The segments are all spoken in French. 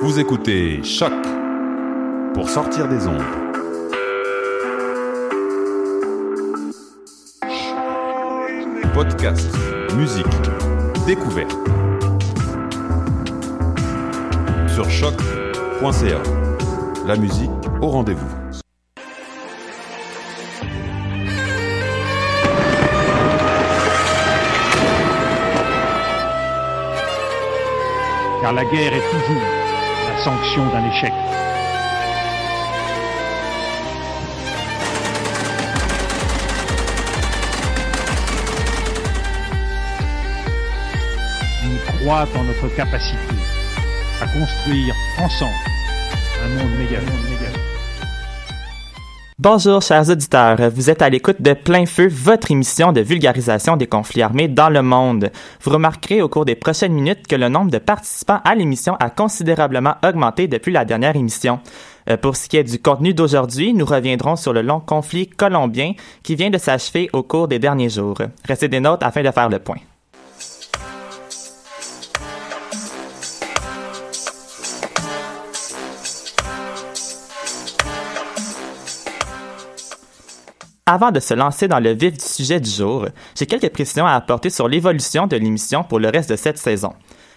Vous écoutez Choc pour sortir des ondes. Podcast, musique, découverte. Sur choc.ca. La musique au rendez-vous. car la guerre est toujours sanction d'un échec. Nous croit en notre capacité à construire ensemble un monde méga. Bonjour chers auditeurs, vous êtes à l'écoute de Plein Feu, votre émission de vulgarisation des conflits armés dans le monde. Vous remarquerez au cours des prochaines minutes que le nombre de participants à l'émission a considérablement augmenté depuis la dernière émission. Euh, Pour ce qui est du contenu d'aujourd'hui, nous reviendrons sur le long conflit colombien qui vient de s'achever au cours des derniers jours. Restez des notes afin de faire le point. Avant de se lancer dans le vif du sujet du jour, j'ai quelques précisions à apporter sur l'évolution de l'émission pour le reste de cette saison.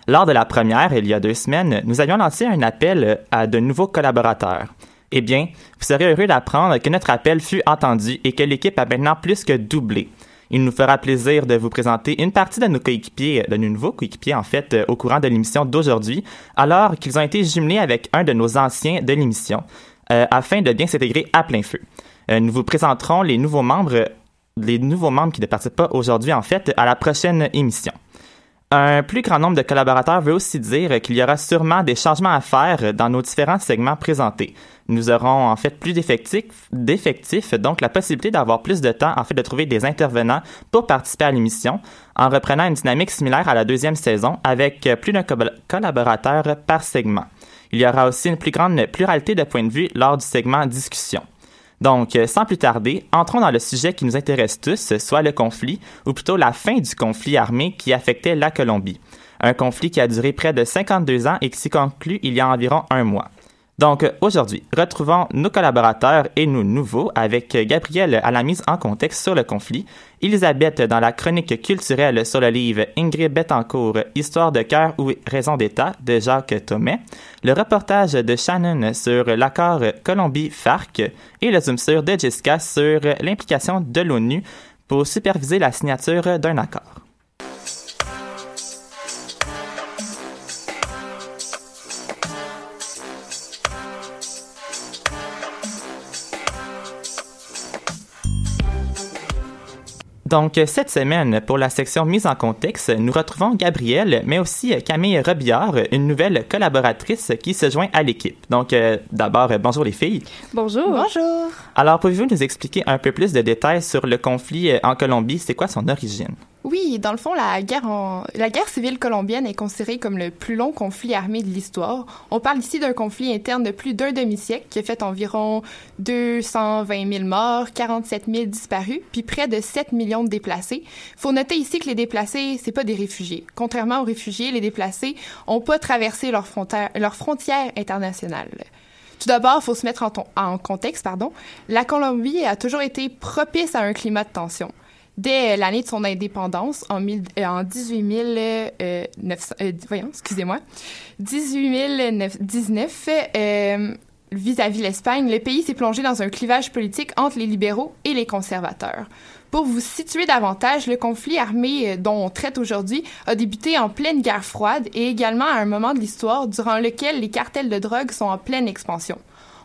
Lors de la première, il y a deux semaines, nous avions lancé un appel à de nouveaux collaborateurs. Eh bien, vous serez heureux d'apprendre que notre appel fut entendu et que l'équipe a maintenant plus que doublé. Il nous fera plaisir de vous présenter une partie de nos coéquipiers, de nos nouveaux coéquipiers en fait, au courant de l'émission d'aujourd'hui, alors qu'ils ont été jumelés avec un de nos anciens de l'émission, euh, afin de bien s'intégrer à plein feu. Euh, nous vous présenterons les nouveaux membres, les nouveaux membres qui ne participent pas aujourd'hui en fait à la prochaine émission. Un plus grand nombre de collaborateurs veut aussi dire qu'il y aura sûrement des changements à faire dans nos différents segments présentés. Nous aurons en fait plus d'effectifs, donc la possibilité d'avoir plus de temps en fait de trouver des intervenants pour participer à l'émission, en reprenant une dynamique similaire à la deuxième saison avec plus d'un co- collaborateur par segment. Il y aura aussi une plus grande pluralité de points de vue lors du segment discussion. Donc, euh, sans plus tarder, entrons dans le sujet qui nous intéresse tous, soit le conflit, ou plutôt la fin du conflit armé qui affectait la Colombie. Un conflit qui a duré près de 52 ans et qui s'est conclu il y a environ un mois. Donc, aujourd'hui, retrouvons nos collaborateurs et nos nouveaux avec Gabriel à la mise en contexte sur le conflit, Elisabeth dans la chronique culturelle sur le livre Ingrid Betancourt, Histoire de cœur ou raison d'État de Jacques Thomet, le reportage de Shannon sur l'accord Colombie-FARC et le zoom sur de Jessica sur l'implication de l'ONU pour superviser la signature d'un accord. Donc, cette semaine, pour la section mise en contexte, nous retrouvons Gabrielle, mais aussi Camille Robillard, une nouvelle collaboratrice qui se joint à l'équipe. Donc, euh, d'abord, bonjour les filles. Bonjour. Bonjour. Alors, pouvez-vous nous expliquer un peu plus de détails sur le conflit euh, en Colombie? C'est quoi son origine? Oui, dans le fond, la guerre, en- la guerre civile colombienne est considérée comme le plus long conflit armé de l'histoire. On parle ici d'un conflit interne de plus d'un demi-siècle qui a fait environ 220 000 morts, 47 000 disparus, puis près de 7 millions de déplacés. Faut noter ici que les déplacés, c'est pas des réfugiés. Contrairement aux réfugiés, les déplacés ont pas traversé leurs frontières, leurs frontières internationales. Tout d'abord, il faut se mettre en, ton- en contexte, pardon. La Colombie a toujours été propice à un climat de tension. Dès l'année de son indépendance, en, mille- euh, en 18 euh, 900 euh, voyons, excusez-moi, 1819, euh, vis-à-vis l'Espagne, le pays s'est plongé dans un clivage politique entre les libéraux et les conservateurs. Pour vous situer davantage, le conflit armé euh, dont on traite aujourd'hui a débuté en pleine guerre froide et également à un moment de l'histoire durant lequel les cartels de drogue sont en pleine expansion.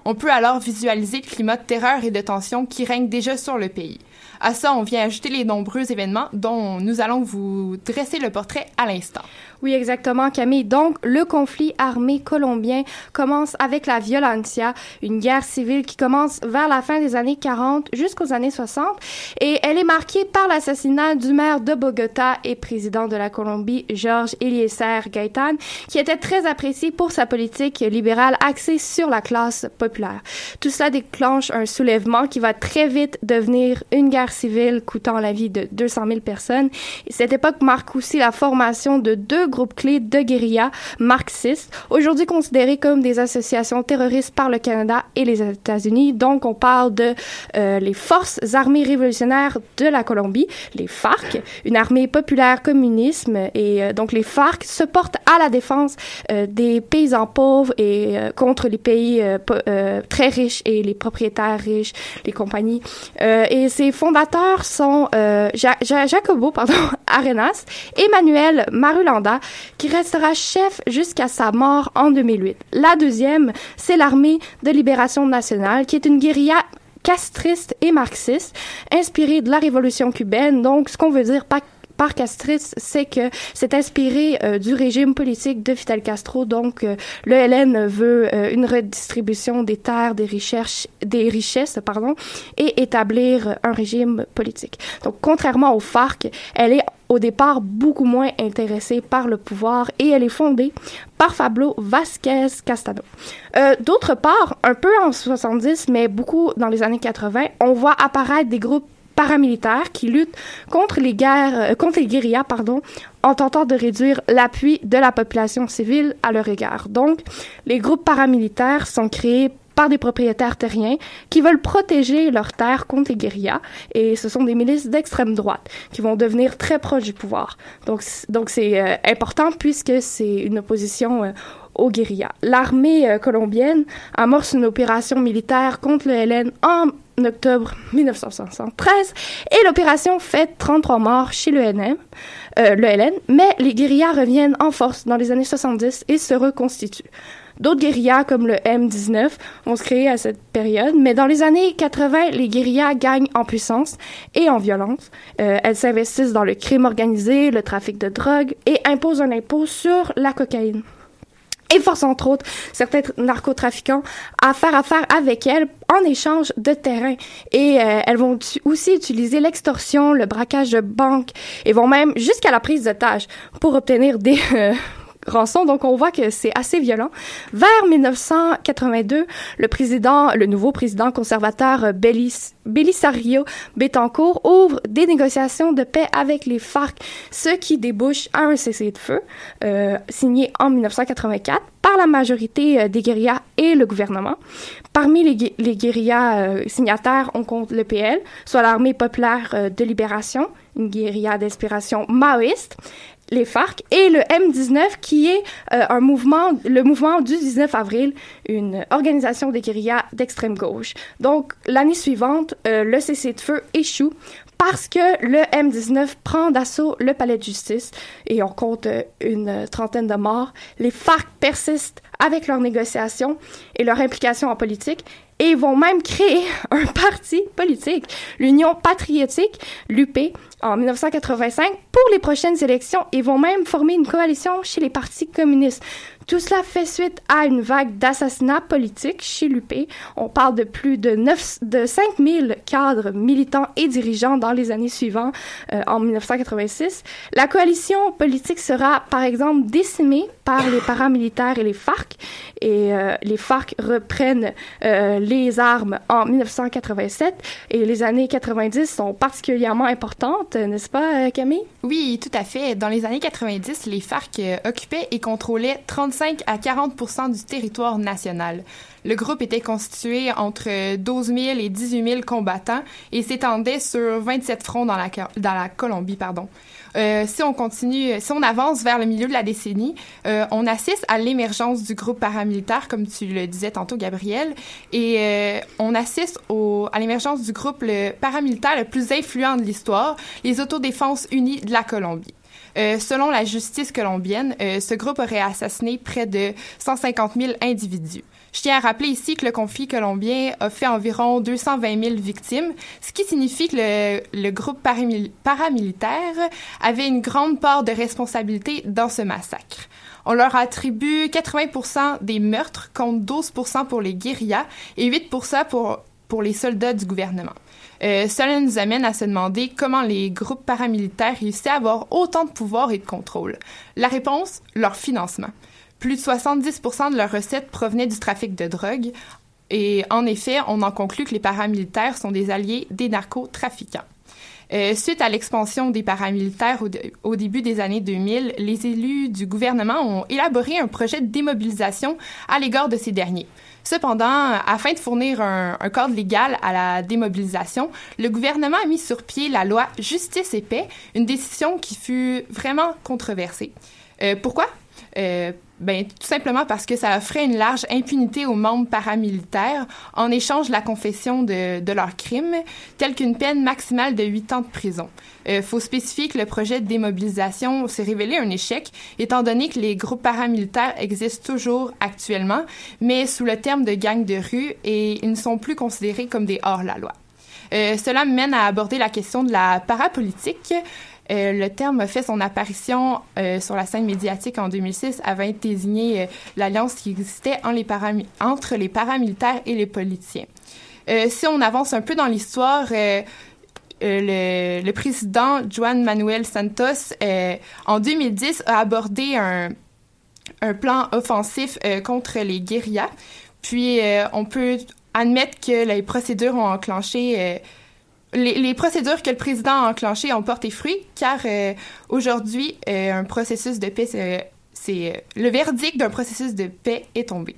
On peut alors visualiser le climat de terreur et de tension qui règne déjà sur le pays. À ça, on vient ajouter les nombreux événements dont nous allons vous dresser le portrait à l'instant. Oui, exactement, Camille. Donc, le conflit armé colombien commence avec la violencia, une guerre civile qui commence vers la fin des années 40 jusqu'aux années 60. Et elle est marquée par l'assassinat du maire de Bogota et président de la Colombie, Georges Eliezer Gaitán, qui était très apprécié pour sa politique libérale axée sur la classe populaire. Tout cela déclenche un soulèvement qui va très vite devenir une guerre civile coûtant la vie de 200 000 personnes. Et cette époque marque aussi la formation de deux groupes clés de guérilla marxistes, aujourd'hui considérés comme des associations terroristes par le Canada et les États-Unis. Donc, on parle de euh, les forces armées révolutionnaires de la Colombie, les FARC, une armée populaire communisme. Et euh, donc, les FARC se portent à la défense euh, des paysans pauvres et euh, contre les pays euh, euh, très riches et les propriétaires riches, les compagnies. Et ses fondateurs sont Ja- Ja- Jacobo pardon, Arenas et Manuel Qui restera chef jusqu'à sa mort en 2008. La deuxième, c'est l'armée de libération nationale, qui est une guérilla castriste et marxiste, inspirée de la révolution cubaine. Donc, ce qu'on veut dire par castriste, c'est que c'est inspiré euh, du régime politique de Fidel Castro. Donc, euh, le LN veut euh, une redistribution des terres, des richesses, des richesses, pardon, et établir un régime politique. Donc, contrairement aux FARC, elle est au départ beaucoup moins intéressée par le pouvoir et elle est fondée par Pablo Vasquez Castano. Euh, D'autre part, un peu en 70, mais beaucoup dans les années 80, on voit apparaître des groupes paramilitaires qui luttent contre les guerres, euh, contre les guérillas, pardon, en tentant de réduire l'appui de la population civile à leur égard. Donc, les groupes paramilitaires sont créés par des propriétaires terriens qui veulent protéger leurs terres contre les guérillas et ce sont des milices d'extrême droite qui vont devenir très proches du pouvoir. Donc donc c'est euh, important puisque c'est une opposition euh, aux guérillas. L'armée euh, colombienne amorce une opération militaire contre le LN en octobre 1973 et l'opération fait 33 morts chez le NM, euh, le LN, mais les guérillas reviennent en force dans les années 70 et se reconstituent. D'autres guérillas comme le M19 vont se créer à cette période, mais dans les années 80, les guérillas gagnent en puissance et en violence. Euh, elles s'investissent dans le crime organisé, le trafic de drogue et imposent un impôt sur la cocaïne et force entre autres certains tr- narcotrafiquants à faire affaire avec elles en échange de terrain. Et euh, elles vont aussi utiliser l'extorsion, le braquage de banques et vont même jusqu'à la prise d'otages pour obtenir des euh, Donc on voit que c'est assez violent. Vers 1982, le président, le nouveau président conservateur euh, Belis, Belisario Betancourt ouvre des négociations de paix avec les FARC, ce qui débouche à un cessez-le-feu euh, signé en 1984 par la majorité euh, des guérillas et le gouvernement. Parmi les, gu- les guérillas signataires, on compte le PL, soit l'armée populaire de libération, une guérilla d'inspiration maoïste, les FARC et le M19 qui est euh, un mouvement, le mouvement du 19 avril, une organisation des guérillas d'extrême gauche. Donc l'année suivante, euh, le cessez-le-feu échoue parce que le M19 prend d'assaut le palais de justice et on compte euh, une trentaine de morts. Les FARC persistent avec leurs négociations et leur implication en politique et vont même créer un parti politique, l'Union patriotique, l'UP, en 1985 pour les prochaines élections et vont même former une coalition chez les partis communistes. Tout cela fait suite à une vague d'assassinats politiques chez l'UP. On parle de plus de, 9, de 5000 cadres, militants et dirigeants dans les années suivantes, euh, en 1986. La coalition politique sera, par exemple, décimée par les paramilitaires et les FARC. Et euh, les FARC reprennent euh, les armes en 1987. Et les années 90 sont particulièrement importantes, n'est-ce pas, euh, Camille? Oui, tout à fait. Dans les années 90, les FARC occupaient et contrôlaient 35 à 40 du territoire national. Le groupe était constitué entre 12 000 et 18 000 combattants et s'étendait sur 27 fronts dans la, Colombie. Pardon. Euh, si on continue, si on avance vers le milieu de la décennie, euh, on assiste à l'émergence du groupe paramilitaire, comme tu le disais tantôt, Gabriel, et euh, on assiste à l'émergence du groupe paramilitaire le plus influent de l'histoire, les Autodéfenses unies de la Colombie. Euh, selon la justice colombienne, euh, ce groupe aurait assassiné près de 150 000 individus. Je tiens à rappeler ici que le conflit colombien a fait environ 220 000 victimes, ce qui signifie que le, groupe paramil paramilitaire avait une grande part de responsabilité dans ce massacre. On leur attribue 80% des meurtres contre 12% pour les guérillas et 8% pour, pour les soldats du gouvernement. Euh, cela nous amène à se demander comment les groupes paramilitaires réussissent à avoir autant de pouvoir et de contrôle. La réponse, leur financement. Plus de 70% de leurs recettes provenaient du trafic de drogue. Et en effet, on en conclut que les paramilitaires sont des alliés des narcotrafiquants. Euh, suite à l'expansion des paramilitaires au, au, début des années 2000, les élus du gouvernement ont élaboré un projet de démobilisation à l'égard de ces derniers. Cependant, afin de fournir un, un, cadre légal à la démobilisation, le gouvernement a mis sur pied la loi Justice et Paix, une décision qui fut vraiment controversée. Euh, pourquoi? Euh, ben, tout simplement parce que ça offrait une large impunité aux membres paramilitaires en échange de la confession de, de leurs crimes, telle qu'une peine maximale de 8 ans de prison. Euh, faut spécifier que le projet de démobilisation s'est révélé un échec, étant donné que les groupes paramilitaires existent toujours actuellement, mais sous le terme de gang de rue et ils ne sont plus considérés comme des hors-la-loi. Euh, cela mène à aborder la question de la parapolitique. Euh, le terme a fait son apparition euh, sur la scène médiatique en 2006 avant de désigner euh, l'alliance qui existait entre les paramilitaires et les politiciens. Si on avance un peu dans l'histoire, le, président Juan Manuel Santos, en 2010, a abordé un plan offensif contre les guérillas. Puis, on peut admettre que les procédures ont enclenché les, procédures que le président a enclenchées ont porté fruit, car euh, aujourd'hui, euh, un processus de paix, c'est euh, le verdict d'un processus de paix est tombé.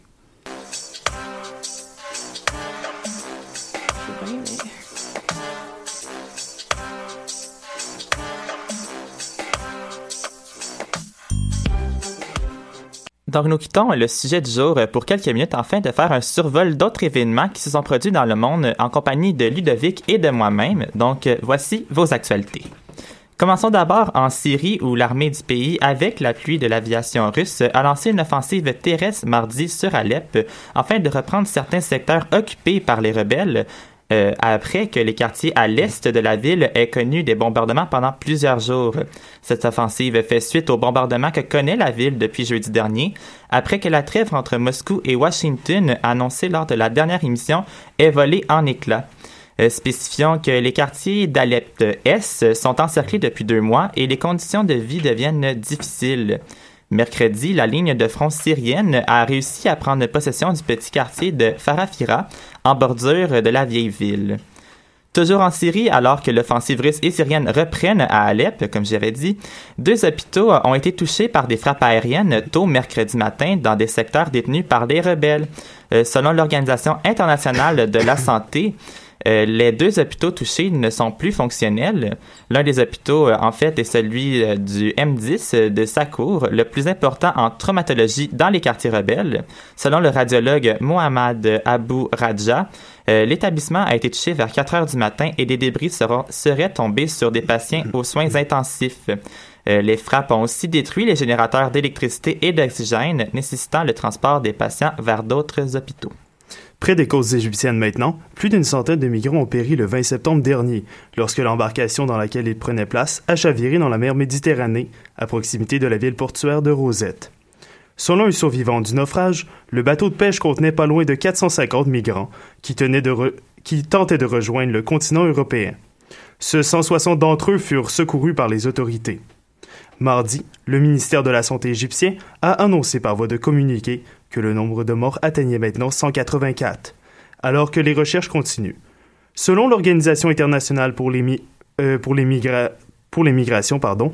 Donc, nous quittons le sujet du jour pour quelques minutes afin de faire un survol d'autres événements qui se sont produits dans le monde en compagnie de Ludovic et de moi-même. Donc, voici vos actualités. Commençons d'abord en Syrie où l'armée du pays, avec l'appui de l'aviation russe, a lancé une offensive terrestre mardi sur Alep afin de reprendre certains secteurs occupés par les rebelles, euh, après que les quartiers à l'est de la ville aient connu des bombardements pendant plusieurs jours. Cette offensive fait suite aux bombardements que connaît la ville depuis jeudi dernier, après que la trêve entre Moscou et Washington, annoncée lors de la dernière émission, est volée en éclats. Euh, spécifiant que les quartiers d'Alep-Est sont encerclés depuis deux mois et les conditions de vie deviennent difficiles. Mercredi, la ligne de front syrienne a réussi à prendre possession du petit quartier de Farafira, en bordure de la vieille ville. Toujours en Syrie, alors que l'offensive russe et syrienne reprennent à Alep, comme j'avais dit, deux hôpitaux ont été touchés par des frappes aériennes tôt mercredi matin dans des secteurs détenus par des rebelles. Euh, selon l'Organisation internationale de la santé, euh, les deux hôpitaux touchés ne sont plus fonctionnels. L'un des hôpitaux, euh, en fait, est celui euh, du M10 de Sakour, le plus important en traumatologie dans les quartiers rebelles. Selon le radiologue Mohamed Abou Raja, l'établissement a été touché vers 4 heures du matin et des débris seraient tombés sur des patients aux soins intensifs. les frappes ont aussi détruit les générateurs d'électricité et d'oxygène, nécessitant le transport des patients vers d'autres hôpitaux. Près des côtes égyptiennes maintenant, plus d'une centaine de migrants ont péri le 20 septembre dernier, lorsque l'embarcation dans laquelle ils prenaient place a chaviré dans la mer Méditerranée, à proximité de la ville portuaire de Rosette. Selon un survivant du naufrage, le bateau de pêche contenait pas loin de 450 migrants qui, tentaient de rejoindre le continent européen. Ce 160 d'entre eux furent secourus par les autorités. Mardi, le ministère de la Santé égyptien a annoncé par voie de communiqué que le nombre de morts atteignait maintenant 184, alors que les recherches continuent. Selon l'Organisation internationale pour les, euh, pour les, migrations, pardon,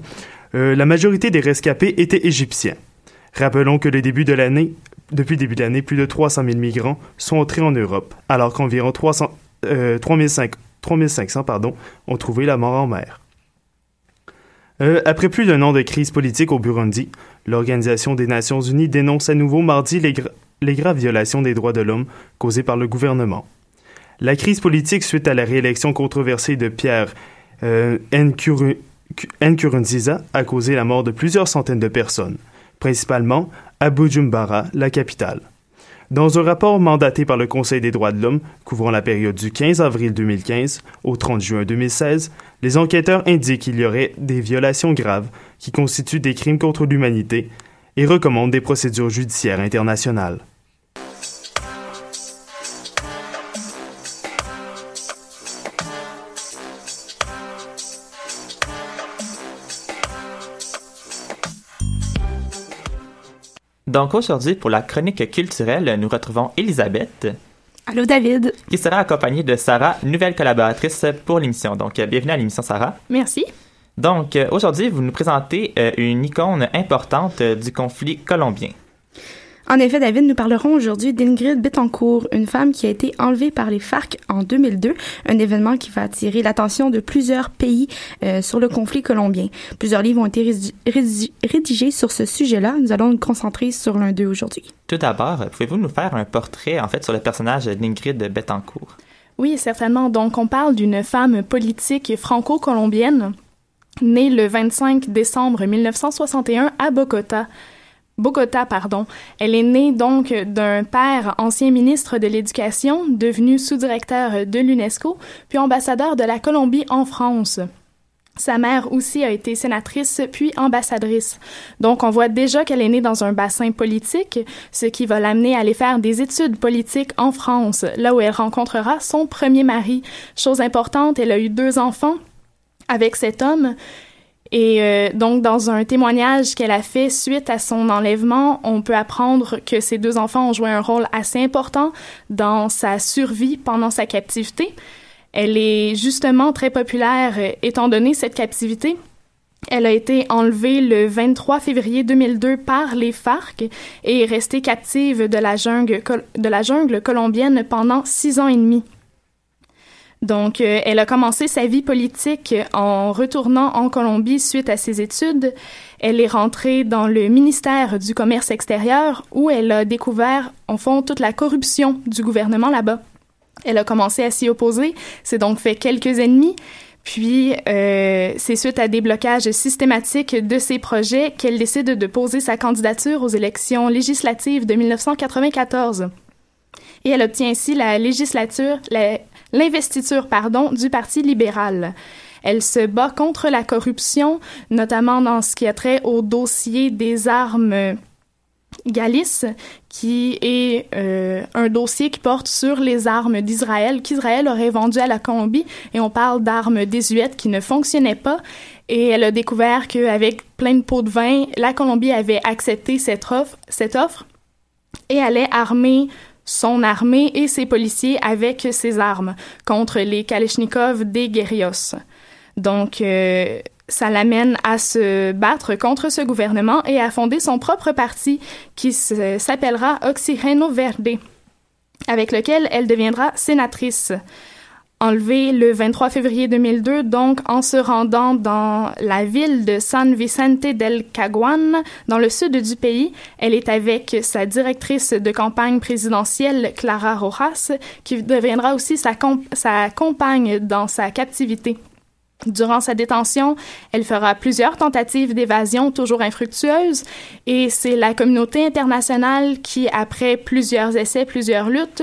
euh, la majorité des rescapés étaient égyptiens. Rappelons que le début de l'année, depuis le début de l'année, plus de 300 000 migrants sont entrés en Europe, alors qu'environ 300, euh, 3500 pardon, ont trouvé la mort en mer. Euh, après plus d'un an de crise politique au Burundi, l'Organisation des Nations Unies dénonce à nouveau mardi les, gra les graves violations des droits de l'homme causées par le gouvernement. La crise politique suite à la réélection controversée de Pierre euh, Nkurunziza a causé la mort de plusieurs centaines de personnes, principalement à Bujumbura, la capitale. Dans un rapport mandaté par le Conseil des droits de l'homme couvrant la période du 15 avril 2015 au 30 juin 2016, les enquêteurs indiquent qu'il y aurait des violations graves qui constituent des crimes contre l'humanité et recommandent des procédures judiciaires internationales. Donc aujourd'hui, pour la chronique culturelle, nous retrouvons Elisabeth. Allô David. Qui sera accompagnée de Sarah, nouvelle collaboratrice pour l'émission. Donc euh, bienvenue à l'émission Sarah. Merci. Donc euh, aujourd'hui, vous nous présentez euh, une icône importante du conflit colombien. En effet, David, nous parlerons aujourd'hui d'Ingrid Betancourt, une femme qui a été enlevée par les FARC en 2002, un événement qui va attirer l'attention de plusieurs pays euh, sur le conflit colombien. Plusieurs livres ont été rédigés sur ce sujet-là. Nous allons nous concentrer sur l'un d'eux aujourd'hui. Tout d'abord, pouvez-vous nous faire un portrait, en fait, sur le personnage d'Ingrid Betancourt? Oui, certainement. Donc, on parle d'une femme politique franco-colombienne née le 25 décembre 1961 à Bogota. Bogota, pardon. Elle est née donc d'un père ancien ministre de l'Éducation, devenu sous-directeur de l'UNESCO, puis ambassadeur de la Colombie en France. Sa mère aussi a été sénatrice puis ambassadrice. Donc on voit déjà qu'elle est née dans un bassin politique, ce qui va l'amener à aller faire des études politiques en France, là où elle rencontrera son premier mari. Chose importante, elle a eu deux enfants avec cet homme et euh, donc, dans un témoignage qu'elle a fait suite à son enlèvement, on peut apprendre que ses deux enfants ont joué un rôle assez important dans sa survie pendant sa captivité. Elle est justement très populaire euh, étant donné cette captivité. Elle a été enlevée le 23 février 2002 par les FARC et est restée captive de la jungle colombienne pendant six ans et demi. Donc, euh, elle a commencé sa vie politique en retournant en Colombie suite à ses études. Elle est rentrée dans le ministère du Commerce extérieur où elle a découvert, en fond, toute la corruption du gouvernement là-bas. Elle a commencé à s'y opposer, c'est donc fait quelques ennemis. Puis, euh, c'est suite à des blocages systématiques de ses projets qu'elle décide de poser sa candidature aux élections législatives de 1994. Et elle obtient ainsi la législature, la, l'investiture pardon, du Parti libéral. Elle se bat contre la corruption, notamment dans ce qui a trait au dossier des armes Galice, qui est euh, un dossier qui porte sur les armes d'Israël, qu'Israël aurait vendues à la Colombie, et on parle d'armes désuètes qui ne fonctionnaient pas. Et elle a découvert qu'avec plein de pots de vin, la Colombie avait accepté cette offre, cette offre et allait armer son armée et ses policiers avec ses armes contre les Kalachnikov des guerrillos. Donc, euh, ça l'amène à se battre contre ce gouvernement et à fonder son propre parti qui s'appellera Oxireno Verde, avec lequel elle deviendra sénatrice enlevée le 23 février 2002, donc en se rendant dans la ville de San Vicente del Caguan, dans le sud du pays. Elle est avec sa directrice de campagne présidentielle, Clara Rojas, qui deviendra aussi sa, sa compagne dans sa captivité. Durant sa détention, elle fera plusieurs tentatives d'évasion toujours infructueuses et c'est la communauté internationale qui, après plusieurs essais, plusieurs luttes,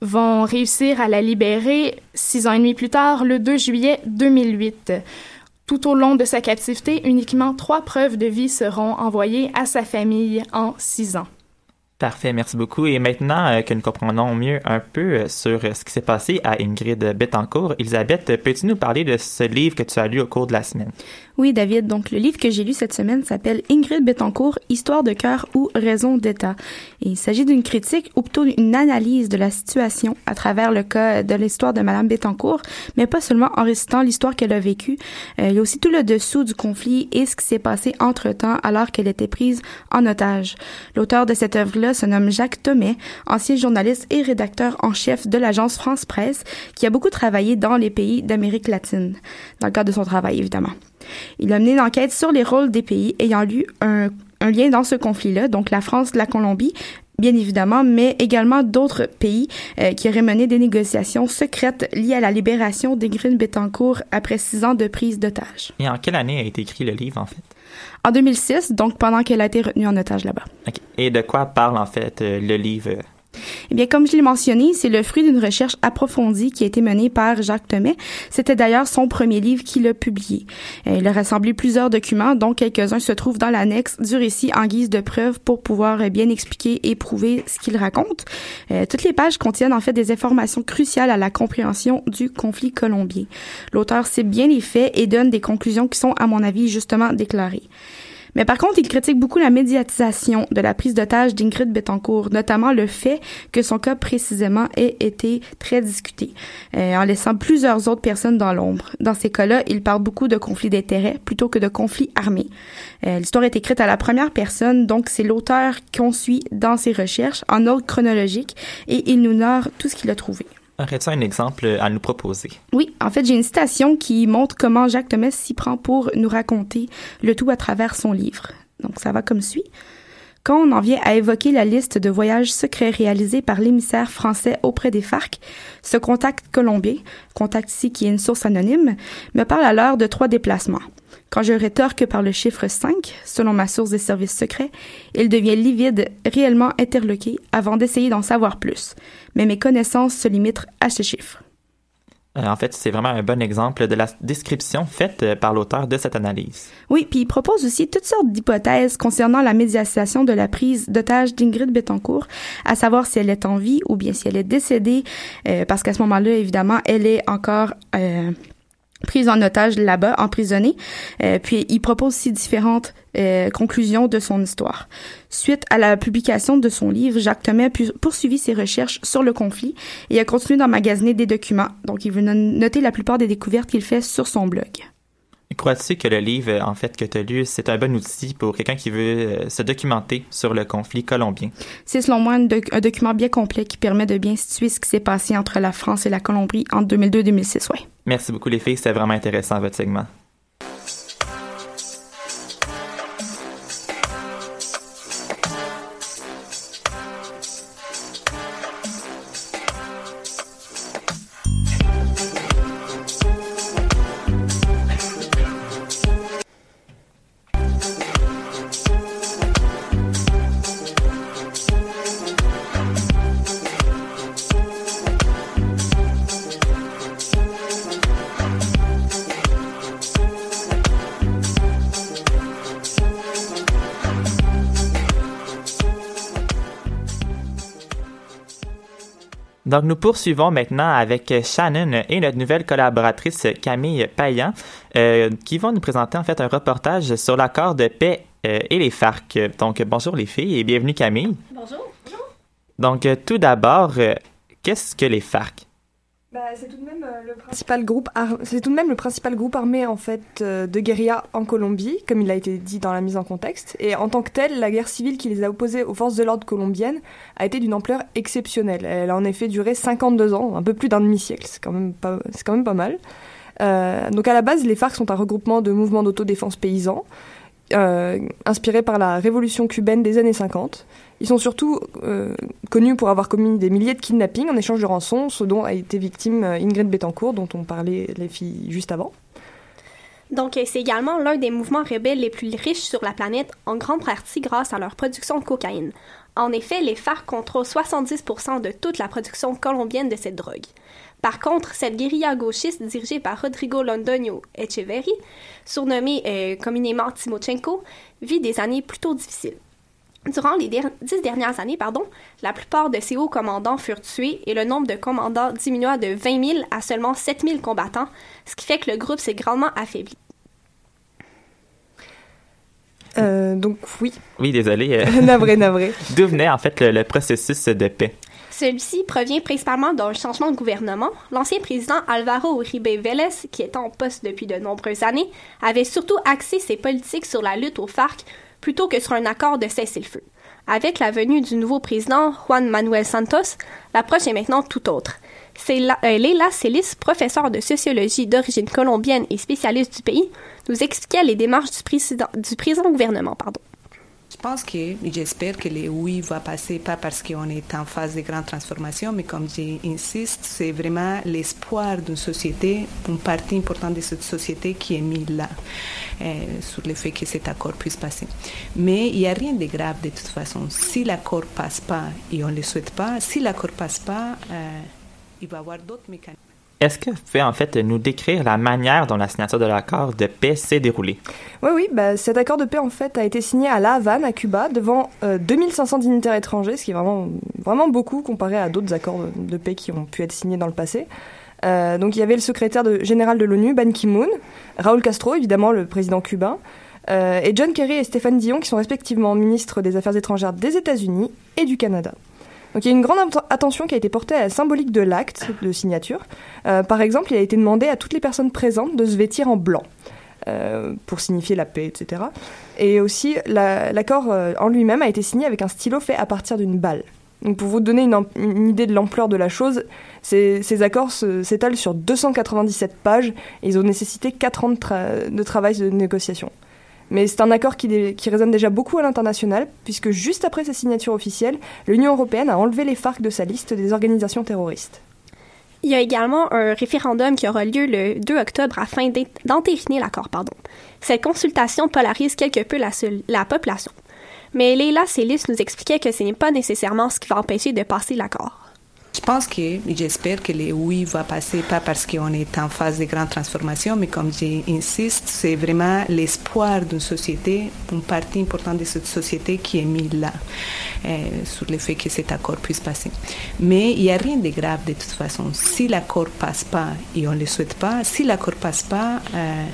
vont réussir à la libérer six ans et demi plus tard, le 2 juillet 2008. Tout au long de sa captivité, uniquement trois preuves de vie seront envoyées à sa famille en six ans. Parfait, merci beaucoup. Et maintenant euh, que nous comprenons mieux un peu euh, sur euh, ce qui s'est passé à Ingrid Betancourt, Elisabeth, peux-tu nous parler de ce livre que tu as lu au cours de la semaine? Oui, David. Donc, le livre que j'ai lu cette semaine s'appelle Ingrid Betancourt, Histoire de cœur ou raison d'État. il s'agit d'une critique ou plutôt d'une analyse de la situation à travers le cas de l'histoire de Madame Betancourt, mais pas seulement en récitant l'histoire qu'elle a vécue. il y a aussi tout le dessous du conflit et ce qui s'est passé entre-temps alors qu'elle était prise en otage. L'auteur de cette œuvre-là se nomme Jacques Thomet, ancien journaliste et rédacteur en chef de l'agence France Presse, qui a beaucoup travaillé dans les pays d'Amérique latine, dans le cadre de son travail évidemment. Il a mené une enquête sur les rôles des pays ayant eu un, lien dans ce conflit-là, donc la France, la Colombie, bien évidemment, mais également d'autres pays euh, qui auraient mené des négociations secrètes liées à la libération d'Ingrid Betancourt après six ans de prise d'otage. Et en quelle année a été écrit le livre, en fait? En 2006, donc pendant qu'elle a été retenue en otage là-bas. Et de quoi parle, en fait, euh, le livre? Eh bien, comme je l'ai mentionné, c'est le fruit d'une recherche approfondie qui a été menée par Jacques Thomé. C'était d'ailleurs son premier livre qu'il a publié. Euh, Il a rassemblé plusieurs documents, dont quelques-uns se trouvent dans l'annexe du récit en guise de preuve pour pouvoir bien expliquer et prouver ce qu'il raconte. Euh, toutes les pages contiennent en fait des informations cruciales à la compréhension du conflit colombien. L'auteur sait bien les faits et donne des conclusions qui sont, à mon avis, justement déclarées. Mais par contre, il critique beaucoup la médiatisation de la prise d'otage d'Ingrid Betancourt, notamment le fait que son cas précisément ait été très discuté, euh, en laissant plusieurs autres personnes dans l'ombre. Dans ces cas-là, il parle beaucoup de conflits d'intérêts plutôt que de conflits armés. Euh, L'histoire est écrite à la première personne, donc c'est l'auteur qu'on suit dans ses recherches en ordre chronologique et il nous narre tout ce qu'il a trouvé. Aurais-tu un exemple à nous proposer? Oui, en fait, j'ai une citation qui montre comment Jacques Thomas s'y prend pour nous raconter le tout à travers son livre. Donc, ça va comme suit. Quand on en vient à évoquer la liste de voyages secrets réalisés par l'émissaire français auprès des FARC, ce contact colombien, contact ici qui est une source anonyme, me parle alors de trois déplacements. Quand je rétorque par le chiffre 5, selon ma source des services secrets, il devient livide, réellement interloqué, avant d'essayer d'en savoir plus. Mais mes connaissances se limitent à ce chiffre. Euh, en fait, c'est vraiment un bon exemple de la description faite euh, par l'auteur de cette analyse. Oui, puis il propose aussi toutes sortes d'hypothèses concernant la médiatisation de la prise d'otage d'Ingrid Betancourt, à savoir si elle est en vie ou bien si elle est décédée, euh, parce qu'à ce moment-là, évidemment, elle est encore euh, prise en otage là-bas, emprisonnée. Euh, puis il propose aussi différentes euh, conclusions de son histoire. Suite à la publication de son livre, Jacques Thomas a poursuivi ses recherches sur le conflit et a continué d'emmagasiner des documents. Donc il veut no- noter la plupart des découvertes qu'il fait sur son blog. Crois-tu que le livre, en fait, que tu as lu, c'est un bon outil pour quelqu'un qui veut euh, se documenter sur le conflit colombien? C'est selon moi un, doc- un document bien complet qui permet de bien situer ce qui s'est passé entre la France et la Colombie en 2002-2006, ouais. Merci beaucoup, les filles. C'était vraiment intéressant, votre segment. Donc, nous poursuivons maintenant avec Shannon et notre nouvelle collaboratrice Camille Payan, euh, qui vont nous présenter en fait un reportage sur l'accord de paix euh, et les FARC. Donc, bonjour les filles et bienvenue Camille. Bonjour. Donc, euh, tout d'abord, euh, qu'est-ce que les FARC? C'est tout de même le principal groupe armé en fait euh, de guérilla en Colombie, comme il a été dit dans la mise en contexte. Et en tant que telle, la guerre civile qui les a opposés aux forces de l'ordre colombiennes a été d'une ampleur exceptionnelle. Elle a en effet duré 52 ans, un peu plus d'un demi-siècle. C'est quand même pas, c'est quand même pas mal. Euh, donc à la base, les FARC sont un regroupement de mouvements d'autodéfense paysans, euh, inspirés par la révolution cubaine des années 50. Ils sont surtout euh, connus pour avoir commis des milliers de kidnappings en échange de rançons, ce dont a été victime euh, Ingrid Betancourt, dont on parlait les filles juste avant. Donc, c'est également l'un des mouvements rebelles les plus riches sur la planète, en grande partie grâce à leur production de cocaïne. En effet, les FARC contrôlent 70% de toute la production colombienne de cette drogue. Par contre, cette guérilla gauchiste dirigée par Rodrigo Londoño Echeverri, surnommé euh, communément Timochenko, vit des années plutôt difficiles. Durant les der- dix dernières années, pardon, la plupart de ses hauts commandants furent tués et le nombre de commandants diminua de 20 000 à seulement 7 000 combattants, ce qui fait que le groupe s'est grandement affaibli. Euh, donc oui. Oui, désolé. euh, navré, navré. D'où venait en fait le, le processus de paix? Celui-ci provient principalement d'un changement de gouvernement. L'ancien président Alvaro Uribe Vélez, qui est en poste depuis de nombreuses années, avait surtout axé ses politiques sur la lutte aux FARC plutôt que sur un accord de cessez-le-feu. Avec la venue du nouveau président Juan Manuel Santos, l'approche est maintenant tout autre. Euh, Leila Celis, professeure de sociologie d'origine colombienne et spécialiste du pays, nous expliquait les démarches du président, présent gouvernement. Je pense que, j'espère que le oui va passer, pas parce qu'on est en phase de grande transformation, mais comme j'insiste, c'est vraiment l'espoir d'une société, une partie importante de cette société qui est mise là, euh, sur le fait que cet accord puisse passer. Mais il n'y a rien de grave de toute façon. Si l'accord passe pas, et on ne le souhaite pas, si l'accord passe pas, euh, il va y avoir d'autres mécanismes. Est-ce que vous pouvez en fait nous décrire la manière dont la signature de l'accord de paix s'est déroulée? Oui, oui, bah, cet accord de paix en fait a été signé à La Havane, à Cuba, devant 2500 dignitaires étrangers, ce qui est vraiment, beaucoup comparé à d'autres accords de paix qui ont pu être signés dans le passé. Euh, donc il y avait le secrétaire général de l'ONU, Ban Ki-moon, Raúl Castro, évidemment le président cubain, euh, et John Kerry et Stéphane Dion, qui sont respectivement ministres des Affaires étrangères des États-Unis et du Canada. Donc il y a une grande attention qui a été portée à la symbolique de l'acte de signature. Euh, par exemple, il a été demandé à toutes les personnes présentes de se vêtir en blanc. Euh, pour signifier la paix, etc. Et aussi, l'accord euh, en lui-même a été signé avec un stylo fait à partir d'une balle. Donc pour vous donner une, idée de l'ampleur de la chose, ces, accords s'étalent sur 297 pages et ils ont nécessité 4 ans de travail de négociation. Mais c'est un accord qui, résonne déjà beaucoup à l'international, puisque juste après sa signature officielle, l'Union européenne a enlevé les FARC de sa liste des organisations terroristes. Il y a également un référendum qui aura lieu le 2 octobre afin d'entériner l'accord. Pardon. Cette consultation polarise quelque peu la, la population. Mais Leila Célis nous expliquait que ce n'est pas nécessairement ce qui va empêcher de passer l'accord. Je pense que, j'espère que le oui va passer, pas parce qu'on est en phase de grande transformation, mais comme j'insiste, c'est vraiment l'espoir d'une société, une partie importante de cette société qui est mise là, euh, sur le fait que cet accord puisse passer. Mais il n'y a rien de grave de toute façon. Si l'accord passe pas, et on ne le souhaite pas, si l'accord passe pas, euh,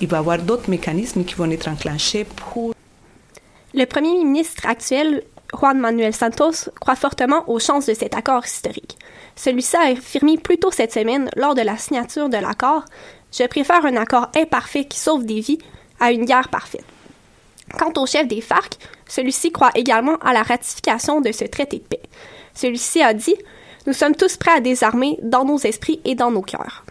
il va y avoir d'autres mécanismes qui vont être enclenchés pour... Le premier ministre actuel Juan Manuel Santos croit fortement aux chances de cet accord historique. Celui-ci a affirmé plus tôt cette semaine, lors de la signature de l'accord, Je préfère un accord imparfait qui sauve des vies à une guerre parfaite. Quant au chef des FARC, celui-ci croit également à la ratification de ce traité de paix. Celui-ci a dit Nous sommes tous prêts à désarmer dans nos esprits et dans nos cœurs.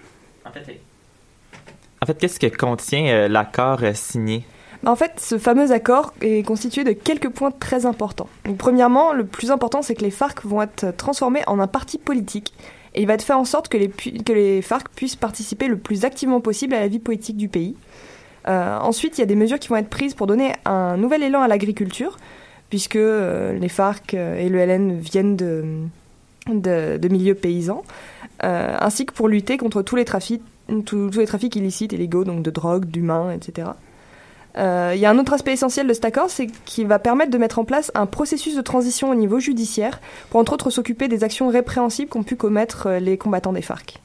En fait, qu'est-ce que contient euh, l'accord euh, signé? En fait, ce fameux accord est constitué de quelques points très importants. Premièrement, le plus important, c'est que les FARC vont être transformés en un parti politique. Et il va être fait en sorte que les, FARC puissent participer le plus activement possible à la vie politique du pays. Euh, ensuite, il y a des mesures qui vont être prises pour donner un nouvel élan à l'agriculture, puisque euh, les FARC et le LN viennent de, milieux paysans, euh, ainsi que pour lutter contre tous les trafics, tous, tous les trafics illicites et légaux, donc de drogue, d'humains, etc. Euh, il y a un autre aspect essentiel de cet accord, c'est qu'il va permettre de mettre en place un processus de transition au niveau judiciaire pour entre autres s'occuper des actions répréhensibles qu'ont pu commettre euh, les combattants des FARC.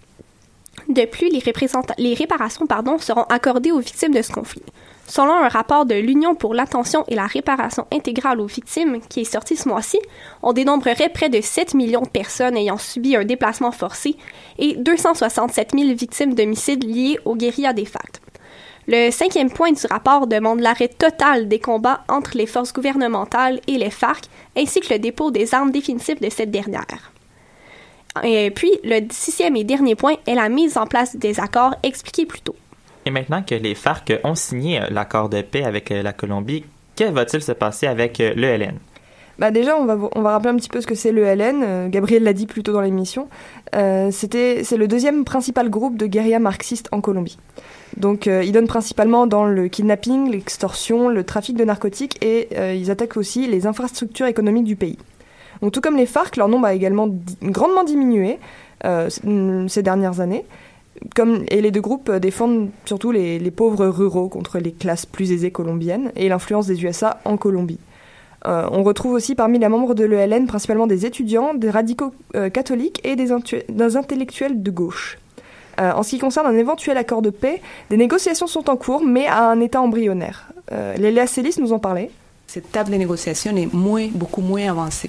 De plus, les, réparations seront accordées aux victimes de ce conflit. Selon un rapport de l'Union pour l'attention et la réparation intégrale aux victimes qui est sorti ce mois-ci, on dénombrerait près de 7 millions de personnes ayant subi un déplacement forcé et 267 000 victimes d'homicides liés aux guérillas des FARC. Le cinquième point du rapport demande l'arrêt total des combats entre les forces gouvernementales et les FARC, ainsi que le dépôt des armes définitives de cette dernière. Et puis, le sixième et dernier point est la mise en place des accords expliqués plus tôt. Et maintenant que les FARC ont signé l'accord de paix avec la Colombie, que va-t-il se passer avec l'ELN? Bah déjà, on va, on va rappeler un petit peu ce que c'est l'ELN. Euh, Gabriel l'a dit plus tôt dans l'émission. Euh, c'est le deuxième principal groupe de guérillas marxistes en Colombie. Donc, euh, ils donnent principalement dans le kidnapping, l'extorsion, le trafic de narcotiques et euh, ils attaquent aussi les infrastructures économiques du pays. Donc, tout comme les FARC, leur nombre a également grandement diminué euh, ces dernières années. Comme, et les deux groupes défendent surtout les, les, pauvres ruraux contre les classes plus aisées colombiennes et l'influence des USA en Colombie. Euh, on retrouve aussi parmi les membres de l'ELN principalement des étudiants, des radicaux euh, catholiques et des, des, intellectuels de gauche. Euh, en ce qui concerne un éventuel accord de paix, des négociations sont en cours, mais à un état embryonnaire. Lélia Célis nous en parlait. Cette table de négociation est moins, beaucoup moins avancée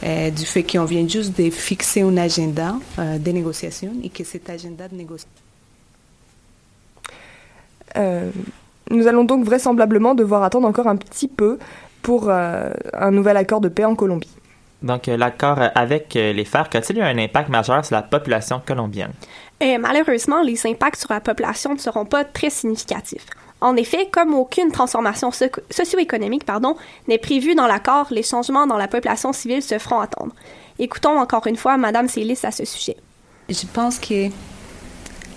du fait qu'on vient juste de fixer un agenda de négociation et que cet agenda de négociation. Nous allons donc vraisemblablement devoir attendre encore un petit peu pour euh, un nouvel accord de paix en Colombie. Donc, euh, l'accord avec euh, les FARC a-t-il eu un impact majeur sur la population colombienne? Et malheureusement, les impacts sur la population ne seront pas très significatifs. En effet, comme aucune transformation socio-économique pardon, n'est prévue dans l'accord, les changements dans la population civile se feront attendre. Écoutons encore une fois Madame Célis à ce sujet. Je pense que,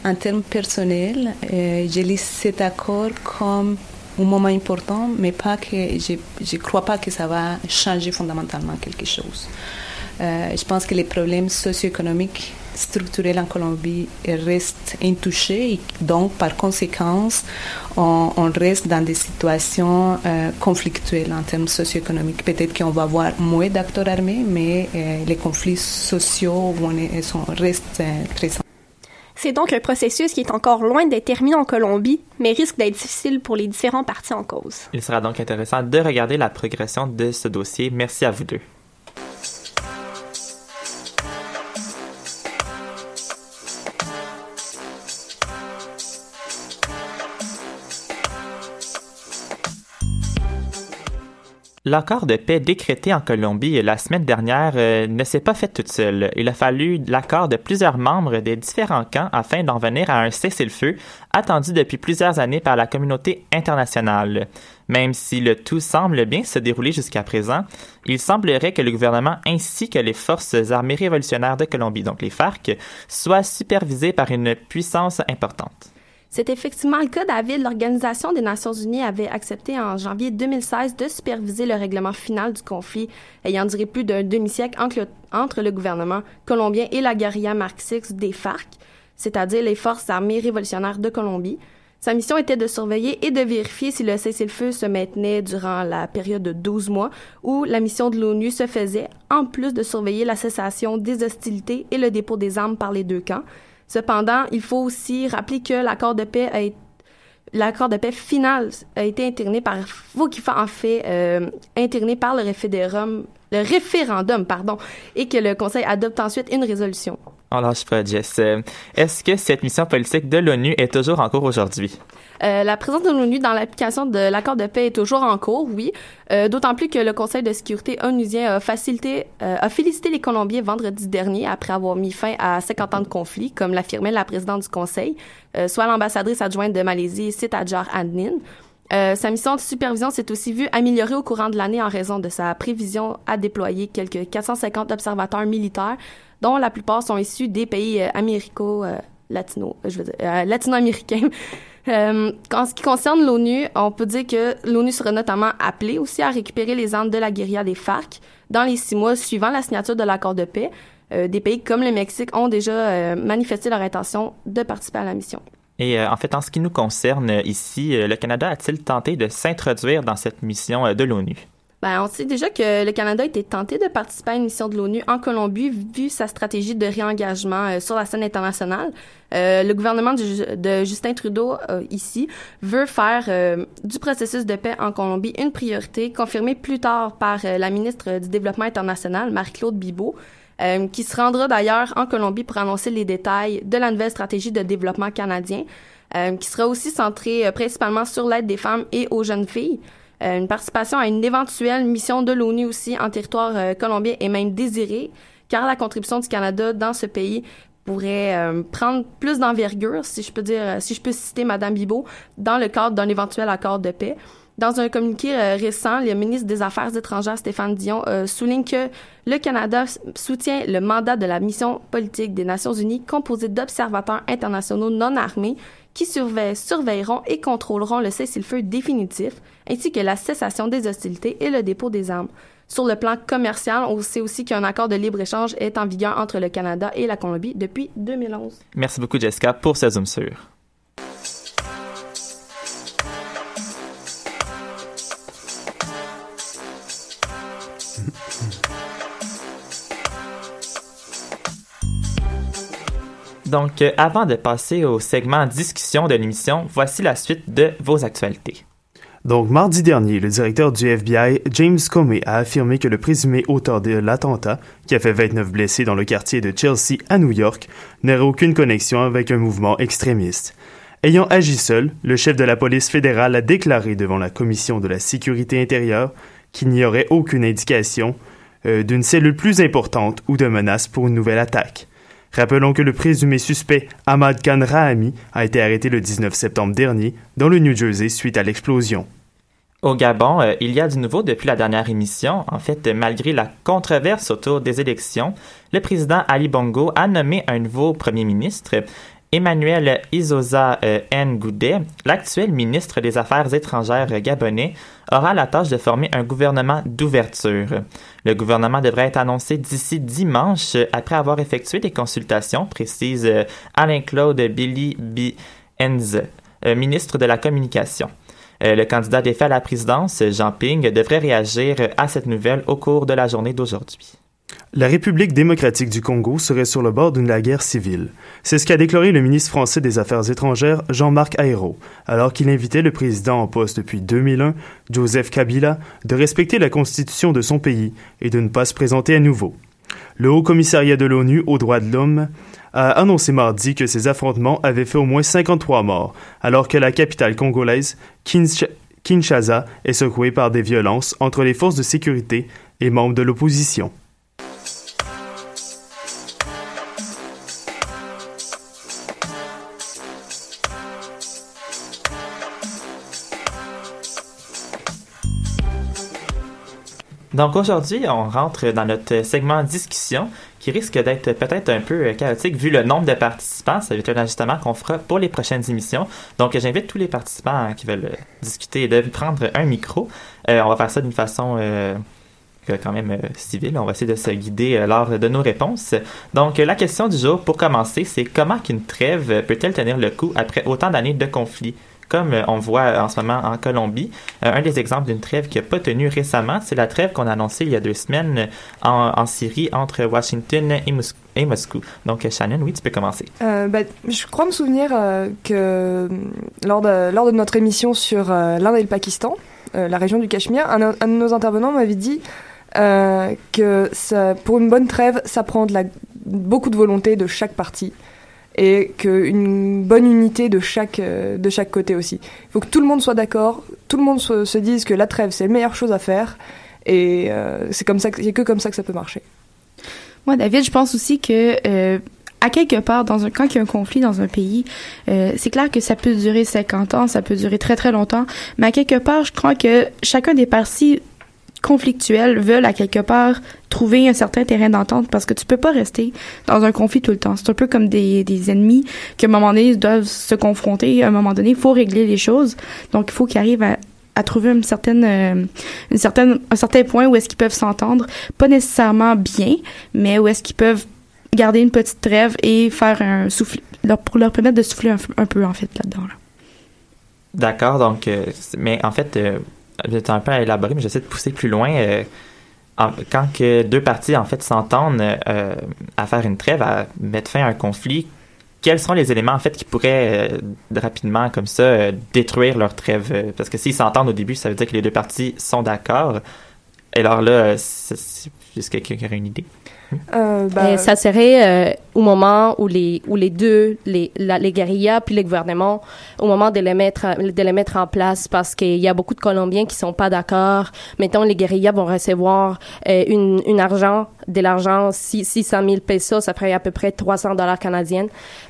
en termes personnels, euh, je lis cet accord comme moment important, mais pas que je ne crois pas que ça va changer fondamentalement quelque chose. Euh, je pense que les problèmes socio-économiques structurels en Colombie restent intouchés et donc par conséquent on, reste dans des situations euh, conflictuelles en termes socio-économiques. Peut-être qu'on va avoir moins d'acteurs armés, mais euh, les conflits sociaux vont, sont, restent c'est donc un processus qui est encore loin d'être terminé en Colombie, mais risque d'être difficile pour les différents partis en cause. Il sera donc intéressant de regarder la progression de ce dossier. Merci à vous deux. L'accord de paix décrété en Colombie la semaine dernière euh, ne s'est pas fait toute seule. Il a fallu l'accord de plusieurs membres des différents camps afin d'en venir à un cessez-le-feu attendu depuis plusieurs années par la communauté internationale. Même si le tout semble bien se dérouler jusqu'à présent, il semblerait que le gouvernement ainsi que les forces armées révolutionnaires de Colombie, donc les FARC, soient supervisés par une puissance importante. C'est effectivement le cas, David. L'Organisation des Nations Unies avait accepté en janvier 2016 de superviser le règlement final du conflit ayant duré plus d'un demi-siècle entre, le gouvernement colombien et la guérilla marxiste des FARC, c'est-à-dire les forces armées révolutionnaires de Colombie. Sa mission était de surveiller et de vérifier si le cessez-le-feu se maintenait durant la période de 12 mois où la mission de l'ONU se faisait, en plus de surveiller la cessation des hostilités et le dépôt des armes par les deux camps. Cependant, il faut aussi rappeler que l'accord de paix a été L'accord de paix final a été interné par en fait euh, par le référendum, le référendum pardon, et que le Conseil adopte ensuite une résolution. Alors, je Jess. Est-ce que cette mission politique de l'ONU est toujours en cours aujourd'hui? Euh, la présence de l'ONU dans l'application de l'accord de paix est toujours en cours, oui. Euh, d'autant plus que le Conseil de sécurité onusien a, facilité, euh, a félicité les Colombiens vendredi dernier après avoir mis fin à 50 ans de conflit, comme l'affirmait la présidente du Conseil, soit l'ambassadrice adjointe de Malaisie, Sitadjar Adnin. sa mission de supervision s'est aussi vue améliorée au courant de l'année en raison de sa prévision à déployer quelques 450 observateurs militaires, dont la plupart sont issus des pays américaux, latino, je veux dire, latino-américains. Euh, en ce qui concerne l'ONU, on peut dire que l'ONU sera notamment appelée aussi à récupérer les armes de la guérilla des FARC dans les six mois suivant la signature de l'accord de paix. Euh, des pays comme le Mexique ont déjà euh, manifesté leur intention de participer à la mission. Et en fait, en ce qui nous concerne ici, le Canada a-t-il tenté de s'introduire dans cette mission de l'ONU? Ben, on sait déjà que le Canada été tenté de participer à une mission de l'ONU en Colombie vu sa stratégie de réengagement euh, sur la scène internationale. Euh, le gouvernement de, Justin Trudeau euh, ici veut faire du processus de paix en Colombie une priorité, confirmée plus tard par la ministre du Développement international, Marie-Claude Bibeau. qui se rendra d'ailleurs en Colombie pour annoncer les détails de la nouvelle stratégie de développement canadien, qui sera aussi centrée principalement sur l'aide des femmes et aux jeunes filles. Euh, une participation à une éventuelle mission de l'ONU aussi en territoire euh, colombien est même désirée, car la contribution du Canada dans ce pays pourrait euh, prendre plus d'envergure, si je peux dire, si je peux citer Madame Bibot, dans le cadre d'un éventuel accord de paix. Dans un communiqué récent, le ministre des Affaires étrangères Stéphane Dion souligne que le Canada soutient le mandat de la mission politique des Nations Unies composée d'observateurs internationaux non armés qui surveilleront et contrôleront le cessez-le-feu définitif, ainsi que la cessation des hostilités et le dépôt des armes. Sur le plan commercial, on sait aussi qu'un accord de libre-échange est en vigueur entre le Canada et la Colombie depuis 2011. Merci beaucoup, Jessica, pour ce zoom. Donc, euh, avant de passer au segment discussion de l'émission, voici la suite de vos actualités. Donc, mardi dernier, le directeur du FBI, James Comey, a affirmé que le présumé auteur de l'attentat, qui a fait 29 blessés dans le quartier de Chelsea à New York, n'aurait aucune connexion avec un mouvement extrémiste. Ayant agi seul, le chef de la police fédérale a déclaré devant la Commission de la sécurité intérieure qu'il n'y aurait aucune indication euh, d'une cellule plus importante ou de menace pour une nouvelle attaque. Rappelons que le présumé suspect Ahmad Khan Rahami a été arrêté le 19 septembre dernier dans le New Jersey suite à l'explosion. Au Gabon, euh, il y a du nouveau depuis la dernière émission. En fait, malgré la controverse autour des élections, le président Ali Bongo a nommé un nouveau premier ministre. Emmanuel Izoza euh, Ngoudet, l'actuel ministre des Affaires étrangères gabonais, aura la tâche de former un gouvernement d'ouverture. Le gouvernement devrait être annoncé d'ici dimanche après avoir effectué des consultations, précise euh, Alain-Claude Billy Bienz, euh, ministre de la Communication. Euh, le candidat défait à la présidence, Jean Ping, devrait réagir à cette nouvelle au cours de la journée d'aujourd'hui. La République démocratique du Congo serait sur le bord d'une guerre civile. C'est ce qu'a déclaré le ministre français des Affaires étrangères, Jean-Marc Ayrault, alors qu'il invitait le président en poste depuis 2001, Joseph Kabila, de respecter la constitution de son pays et de ne pas se présenter à nouveau. Le Haut Commissariat de l'ONU aux droits de l'homme a annoncé mardi que ces affrontements avaient fait au moins 53 morts, alors que la capitale congolaise, Kinshasa, est secouée par des violences entre les forces de sécurité et membres de l'opposition. Donc aujourd'hui, on rentre dans notre segment discussion qui risque d'être peut-être un peu chaotique vu le nombre de participants. Ça va être un ajustement qu'on fera pour les prochaines émissions. Donc j'invite tous les participants qui veulent discuter de prendre un micro. Euh, on va faire ça d'une façon euh, quand même euh, civile. On va essayer de se guider euh, lors de nos réponses. Donc la question du jour pour commencer, c'est comment qu'une trêve peut-elle tenir le coup après autant d'années de conflit? Comme euh, on voit en ce moment en Colombie. Euh, un des exemples d'une trêve qui n'a pas tenu récemment, c'est la trêve qu'on a annoncée il y a deux semaines en, Syrie entre Washington et, Moscou. Donc, Shannon, oui, tu peux commencer. Euh, bah, je crois me souvenir que lors de, notre émission sur l'Inde et le Pakistan, la région du Cachemire, un, de nos intervenants m'avait dit que pour une bonne trêve, ça prend beaucoup de volonté de chaque partie et qu'une bonne unité de chaque, euh, de chaque côté aussi. Il faut que tout le monde soit d'accord, tout le monde se, dise que la trêve, c'est la meilleure chose à faire, et euh, c'est comme ça, que, que comme ça que ça peut marcher. Moi, David, je pense aussi que euh, à quelque part, dans un, quand il y a un conflit dans un pays, c'est clair que ça peut durer 50 ans, ça peut durer très très longtemps, mais à quelque part, je crois que chacun des partis conflictuels veulent à quelque part trouver un certain terrain d'entente parce que tu peux pas rester dans un conflit tout le temps. C'est un peu comme des, des ennemis qui à un moment donné doivent se confronter. À un moment donné, il faut régler les choses. Donc il faut qu'ils arrivent à, trouver une certaine, euh, une certaine, un certain point où est-ce qu'ils peuvent s'entendre, pas nécessairement bien, mais où est-ce qu'ils peuvent garder une petite trêve et faire un souffle, leur, pour leur permettre de souffler un, peu en fait là-dedans. Là. D'accord, donc, euh, mais en fait, euh, c'est un peu à élaborer, mais j'essaie de pousser plus loin. Euh, quand que deux parties en fait s'entendent euh, à faire une trêve, à mettre fin à un conflit, quels sont les éléments en fait qui pourraient euh, rapidement comme ça détruire leur trêve? Parce que s'ils s'entendent au début, ça veut dire que les deux parties sont d'accord. Et alors là, est-ce que quelqu'un aurait une idée? Euh, ben, ça serait euh, au moment où les, où les deux, les, les guérillas puis les gouvernements, au moment de les mettre, de les mettre en place, parce qu'il y a beaucoup de Colombiens qui sont pas d'accord. Mettons, les guérillas vont recevoir euh, une, argent, de l'argent, 600 000 pesos, ça ferait à peu près 300 dollars canadiens,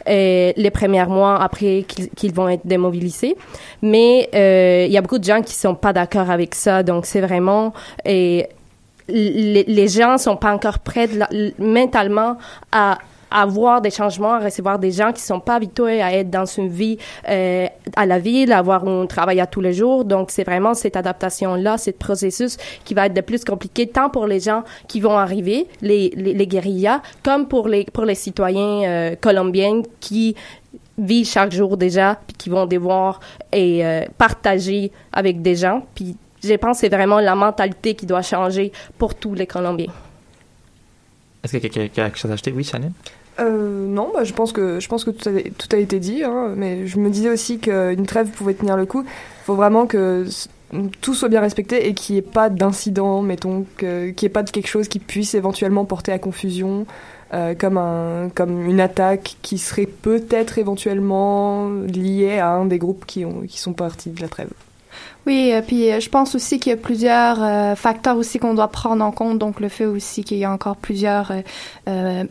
les premiers mois après qu'ils vont être démobilisés. Mais il y a beaucoup de gens qui sont pas d'accord avec ça, donc c'est vraiment... Et, les, les gens sont pas encore prêts mentalement à avoir des changements, à recevoir des gens qui sont pas habitués à être dans une vie euh, à la ville, à avoir un travail à tous les jours. Donc, c'est vraiment cette adaptation-là, ce processus qui va être de plus compliqué, tant pour les gens qui vont arriver, les, guérillas, comme pour les, pour les citoyens euh, colombiens qui vivent chaque jour déjà, puis qui vont devoir et, euh, partager avec des gens, puis je pense que c'est vraiment la mentalité qui doit changer pour tous les Colombiens. Est-ce que quelqu'un a quelque chose à ajouter? Oui, Chanel? Euh, non, bah, je pense que, je pense que tout, a, tout a été dit, hein, mais je me disais aussi qu'une trêve pouvait tenir le coup. Il faut vraiment que tout soit bien respecté et qu'il n'y ait pas d'incident, mettons, qu'il n'y ait pas de quelque chose qui puisse éventuellement porter à confusion, euh, comme, un, comme une attaque qui serait peut-être éventuellement liée à un des groupes qui, ont, qui sont partis de la trêve. Oui, euh, puis euh, je pense aussi qu'il y a plusieurs euh, facteurs aussi qu'on doit prendre en compte. Donc le fait aussi qu'il y a encore plusieurs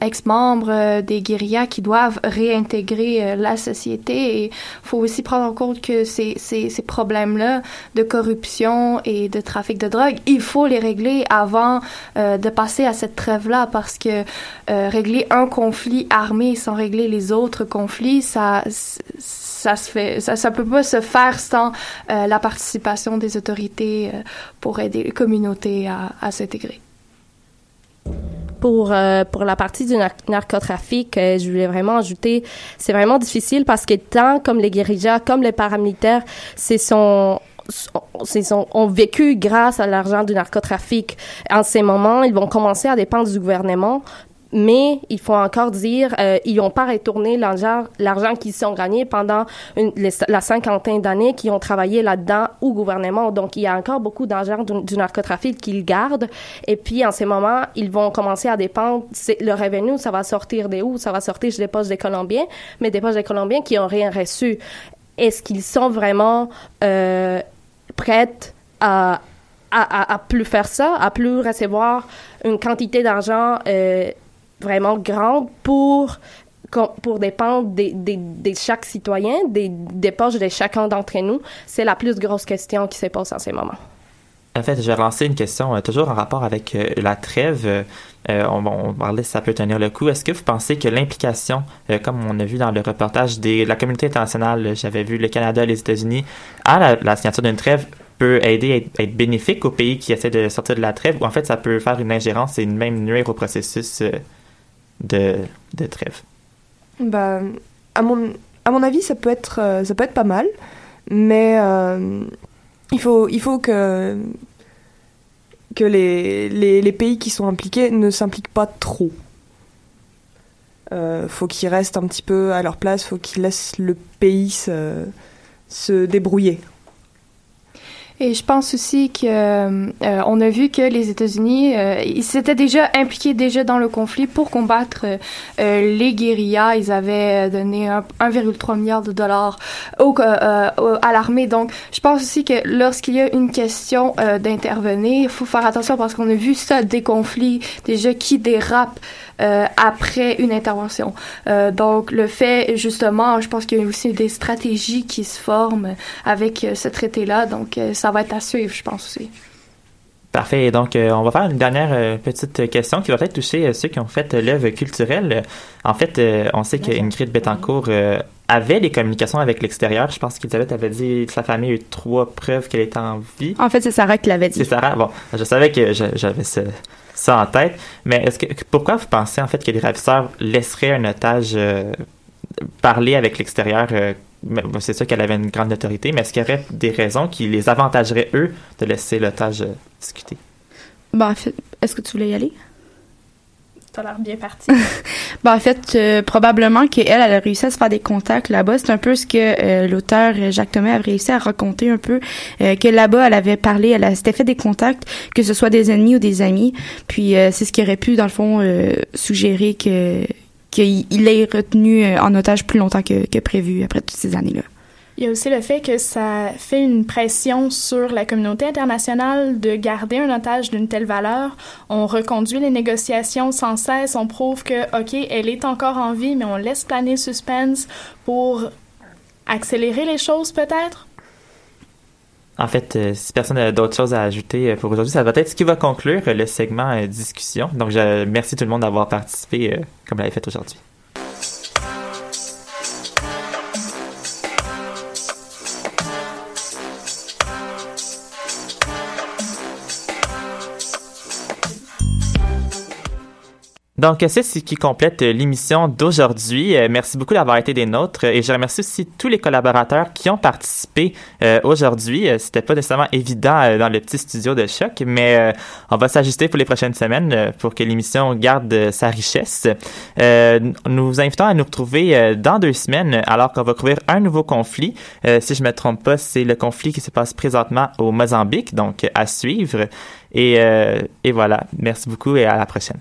ex-membres des guérillas qui doivent réintégrer la société. Et faut aussi prendre en compte que ces, ces, ces problèmes-là de corruption et de trafic de drogue, il faut les régler avant de passer à cette trêve-là parce que régler un conflit armé sans régler les autres conflits, ça ça se fait, ça, ça peut pas se faire sans euh, la participation des autorités euh, pour aider les communautés à, à s'intégrer. Pour, euh, pour la partie du narcotrafic, je voulais vraiment ajouter, c'est vraiment difficile parce que tant comme les guérillas, comme les paramilitaires, c'est son sont, ont vécu grâce à l'argent du narcotrafic. En ces moments, ils vont commencer à dépendre du gouvernement, mais il faut encore dire, euh, ils n'ont pas retourné l'argent, qu'ils ont gagné pendant la cinquantaine d'années qu'ils ont travaillé là-dedans au gouvernement. Donc, il y a encore beaucoup d'argent du, narcotrafic qu'ils gardent. Et puis, en ce moment, ils vont commencer à dépendre. le revenu, ça va sortir des où? Ça va sortir des poches des Colombiens, mais des poches des Colombiens qui n'ont rien reçu. Est-ce qu'ils sont vraiment euh, prêts à, à, à, plus faire ça, à plus recevoir une quantité d'argent euh, vraiment grande pour pour dépendre des, des, de chaque citoyen, des, des poches de chacun d'entre nous, c'est la plus grosse question qui se pose en ce moment. En fait, je vais lancer une question euh, toujours en rapport avec euh, la trêve. Euh, on, on parlait si ça peut tenir le coup. Est-ce que vous pensez que l'implication, comme on a vu dans le reportage de la communauté internationale, j'avais vu le Canada les États-Unis, à la, signature d'une trêve, peut aider à être, bénéfique aux pays qui essaient de sortir de la trêve, ou en fait ça peut faire une ingérence et même nuire au processus de, de trêve bah, à, mon, à mon avis, ça peut être, euh, ça peut être pas mal, mais euh, il, faut, il faut que, que les, les, les pays qui sont impliqués ne s'impliquent pas trop. Euh, faut qu'ils restent un petit peu à leur place, faut qu'ils laissent le pays se, se débrouiller et je pense aussi que euh, on a vu que les États-Unis, euh, ils s'étaient déjà impliqués déjà dans le conflit pour combattre euh, les guérillas. Ils avaient donné 1,3 milliard de dollars au, à l'armée. Donc, je pense aussi que lorsqu'il y a une question d'intervenir, il faut faire attention parce qu'on a vu ça des conflits déjà qui dérapent euh, après une intervention. Euh, donc le fait justement, je pense qu'il y a aussi des stratégies qui se forment avec euh, ce traité-là. Donc ça va être à suivre, je pense aussi. Parfait. Donc, on va faire une dernière petite question qui va peut-être toucher ceux qui ont fait l'œuvre culturelle. En fait, on sait qu'Ingrid Betancourt avait des communications avec l'extérieur. Je pense qu'Elisabeth avait dit que sa famille a eu trois preuves qu'elle était en vie. En fait, c'est Sarah qui l'avait dit. C'est Sarah. Bon, je savais que j'avais ce, ça en tête. Mais est-ce que pourquoi vous pensez en fait que les ravisseurs laisseraient un otage euh, parler avec l'extérieur euh, C'est sûr qu'elle avait une grande autorité, mais est-ce qu'il y aurait des raisons qui les avantageraient eux de laisser l'otage euh, discuter? Ben, est-ce que tu voulais y aller? T'as l'air bien parti. ben, en fait, euh, probablement qu'elle, elle a réussi à se faire des contacts là-bas. C'est un peu ce que euh, l'auteur Jacques Thomas a réussi à raconter un peu, euh, que là-bas, elle avait parlé, elle s'était fait des contacts, que ce soit des ennemis ou des amis. Puis c'est ce qui aurait pu, dans le fond, suggérer que qu'il ait retenu en otage plus longtemps que, prévu après toutes ces années-là. Il y a aussi le fait que ça fait une pression sur la communauté internationale de garder un otage d'une telle valeur. On reconduit les négociations sans cesse. On prouve que, OK, elle est encore en vie, mais on laisse planer suspense pour accélérer les choses peut-être? En fait, euh, si personne n'a d'autres choses à ajouter euh, pour aujourd'hui, ça va être ce qui va conclure le segment euh, discussion. Donc, je remercie tout le monde d'avoir participé comme l'avait fait aujourd'hui. Donc, c'est ce qui complète l'émission d'aujourd'hui. Euh, merci beaucoup d'avoir été des nôtres et je remercie aussi tous les collaborateurs qui ont participé euh, aujourd'hui. Euh, c'était pas nécessairement évident dans le petit studio de choc, mais on va s'ajuster pour les prochaines semaines pour que l'émission garde sa richesse. nous vous invitons à nous retrouver dans deux semaines alors qu'on va couvrir un nouveau conflit. si je me trompe pas, c'est le conflit qui se passe présentement au Mozambique, donc à suivre. Et, et voilà. Merci beaucoup et à la prochaine.